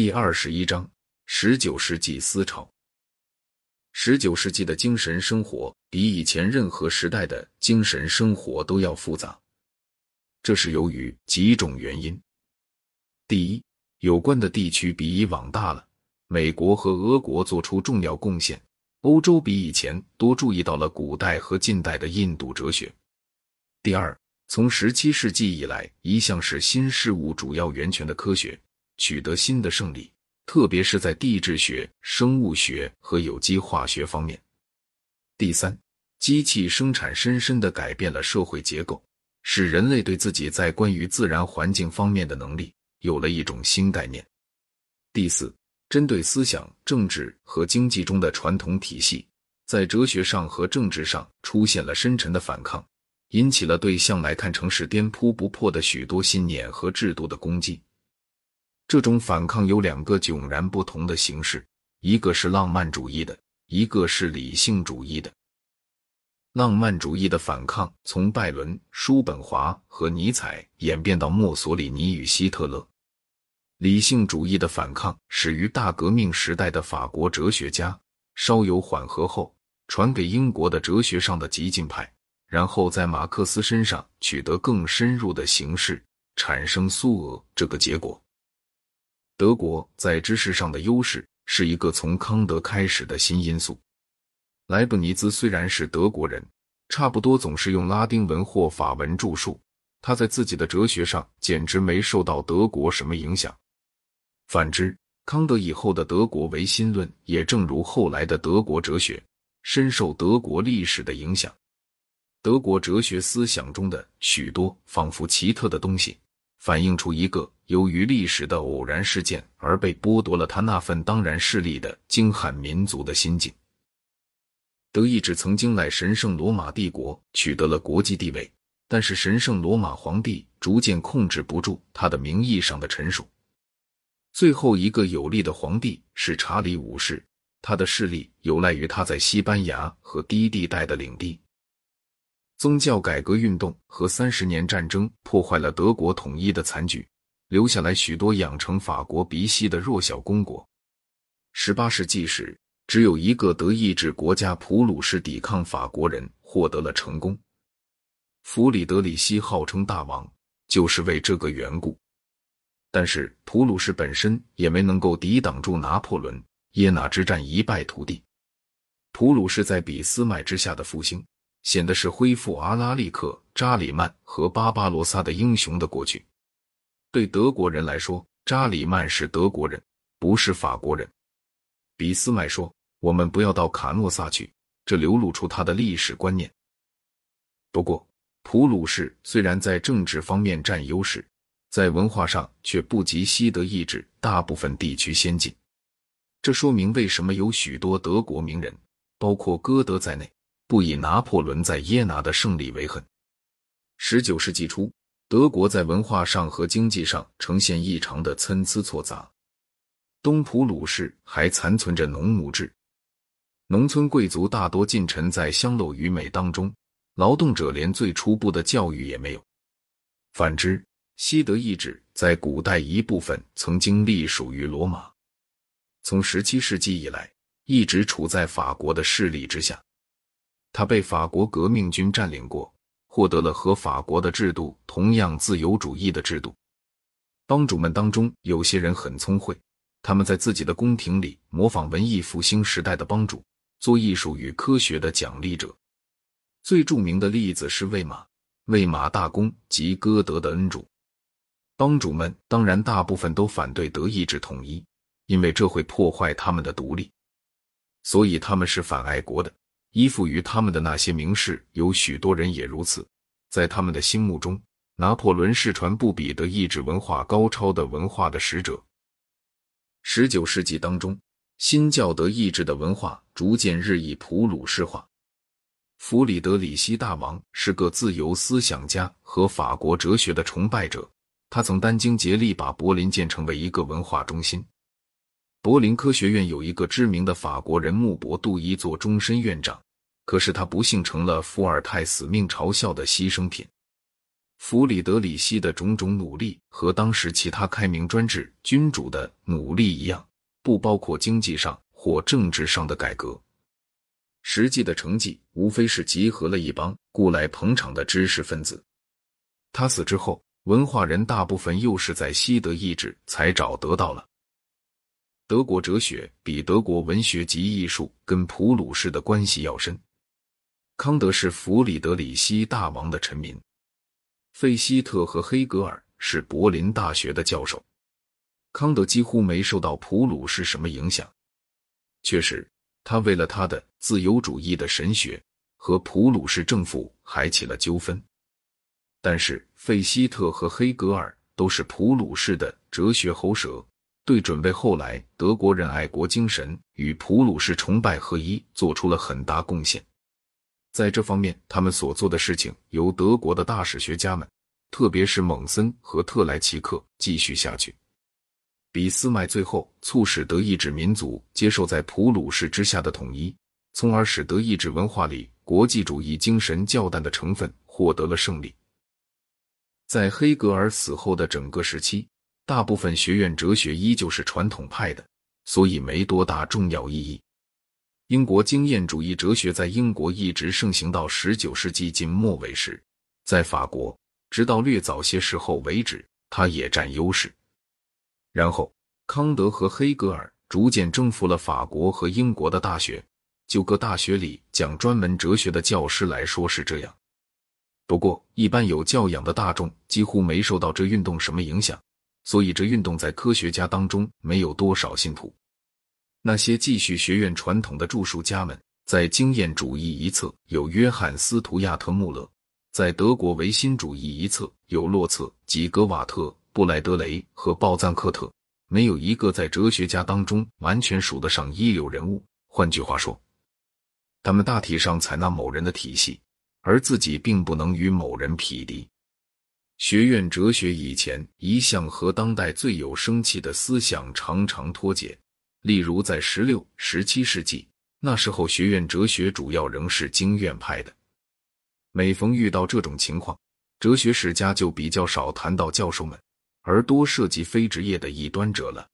第二十一章：十九世纪思潮。十九世纪的精神生活比以前任何时代的精神生活都要复杂，这是由于几种原因。第一，有关的地区比以往大了，美国和俄国做出重要贡献，欧洲比以前多注意到了古代和近代的印度哲学。第二，从十七世纪以来，一向是新事物主要源泉的科学取得新的胜利。特别是在地质学、生物学和有机化学方面。第三，机器生产深深的改变了社会结构，使人类对自己在关于自然环境方面的能力有了一种新概念。第四，针对思想、政治和经济中的传统体系，在哲学上和政治上出现了深沉的反抗，引起了对向来看成是颠扑不破的许多信念和制度的攻击。这种反抗有两个迥然不同的形式，一个是浪漫主义的，一个是理性主义的。浪漫主义的反抗从拜伦、叔本华和尼采演变到墨索里尼与希特勒；理性主义的反抗始于大革命时代的法国哲学家，稍有缓和后传给英国的哲学上的激进派，然后在马克思身上取得更深入的形式，产生苏俄这个结果。德国在知识上的优势是一个从康德开始的新因素。莱布尼兹虽然是德国人，差不多总是用拉丁文或法文著述，他在自己的哲学上简直没受到德国什么影响。反之，康德以后的德国唯心论也正如后来的德国哲学，深受德国历史的影响。德国哲学思想中的许多仿佛奇特的东西。反映出一个由于历史的偶然事件而被剥夺了他那份当然势力的精悍民族的心境。德意志曾经乃神圣罗马帝国取得了国际地位，但是神圣罗马皇帝逐渐控制不住他的名义上的臣属。最后一个有力的皇帝是查理五世，他的势力有赖于他在西班牙和低地带的领地。宗教改革运动和三十年战争破坏了德国统一的残局，留下来许多养成法国鼻息的弱小公国。十八世纪时，只有一个德意志国家普鲁士抵抗法国人获得了成功。弗里德里希号称大王，就是为这个缘故。但是普鲁士本身也没能够抵挡住拿破仑，耶拿之战一败涂地。普鲁士在俾斯麦之下的复兴。显得是恢复阿拉利克、扎里曼和巴巴罗萨的英雄的过去。对德国人来说，扎里曼是德国人，不是法国人。俾斯麦说：“我们不要到卡诺萨去。”这流露出他的历史观念。不过，普鲁士虽然在政治方面占优势，在文化上却不及西德意志大部分地区先进。这说明为什么有许多德国名人，包括歌德在内。不以拿破仑在耶拿的胜利为恨。十九世纪初，德国在文化上和经济上呈现异常的参差错杂。东普鲁士还残存着农奴制，农村贵族大多浸沉在香陋愚昧当中，劳动者连最初步的教育也没有。反之，西德意志在古代一部分曾经隶属于罗马，从十七世纪以来一直处在法国的势力之下。他被法国革命军占领过，获得了和法国的制度同样自由主义的制度。帮主们当中有些人很聪慧，他们在自己的宫廷里模仿文艺复兴时代的帮主，做艺术与科学的奖励者。最著名的例子是魏玛，魏玛大公及歌德的恩主。帮主们当然大部分都反对德意志统一，因为这会破坏他们的独立，所以他们是反爱国的。依附于他们的那些名士，有许多人也如此。在他们的心目中，拿破仑是传不比德意志文化高超的文化的使者。十九世纪当中，新教德意志的文化逐渐日益普鲁士化。弗里德里希大王是个自由思想家和法国哲学的崇拜者，他曾殚精竭力把柏林建成为一个文化中心。柏林科学院有一个知名的法国人穆博杜伊做终身院长，可是他不幸成了伏尔泰死命嘲笑的牺牲品。弗里德里希的种种努力和当时其他开明专制君主的努力一样，不包括经济上或政治上的改革。实际的成绩无非是集合了一帮雇来捧场的知识分子。他死之后，文化人大部分又是在西德意志才找得到了。德国哲学比德国文学及艺术跟普鲁士的关系要深。康德是弗里德里希大王的臣民，费希特和黑格尔是柏林大学的教授。康德几乎没受到普鲁士什么影响。确实，他为了他的自由主义的神学和普鲁士政府还起了纠纷。但是，费希特和黑格尔都是普鲁士的哲学喉舌，对准备后来德国人爱国精神与普鲁士崇拜合一做出了很大贡献。在这方面，他们所做的事情由德国的大史学家们，特别是蒙森和特莱奇克继续下去。俾斯麦最后促使德意志民族接受在普鲁士之下的统一，从而使德意志文化里国际主义精神较淡的成分获得了胜利。在黑格尔死后的整个时期，大部分学院哲学依旧是传统派的，所以没多大重要意义。英国经验主义哲学在英国一直盛行到十九世纪近末尾时，在法国直到略早些时候为止，它也占优势。然后，康德和黑格尔逐渐征服了法国和英国的大学，就各大学里讲专门哲学的教师来说是这样。不过，一般有教养的大众几乎没受到这运动什么影响，所以这运动在科学家当中没有多少信徒。那些继续学院传统的著述家们，在经验主义一侧有约翰·斯图亚特·穆勒，在德国唯心主义一侧有洛策、吉格瓦特、布莱德雷和鲍赞克特，没有一个在哲学家当中完全数得上一流人物。换句话说，他们大体上采纳某人的体系。而自己并不能与某人匹敌。学院哲学以前一向和当代最有生气的思想常常脱节，例如在十六、十七世纪，那时候学院哲学主要仍是经院派的。每逢遇到这种情况，哲学史家就比较少谈到教授们，而多涉及非职业的异端者了。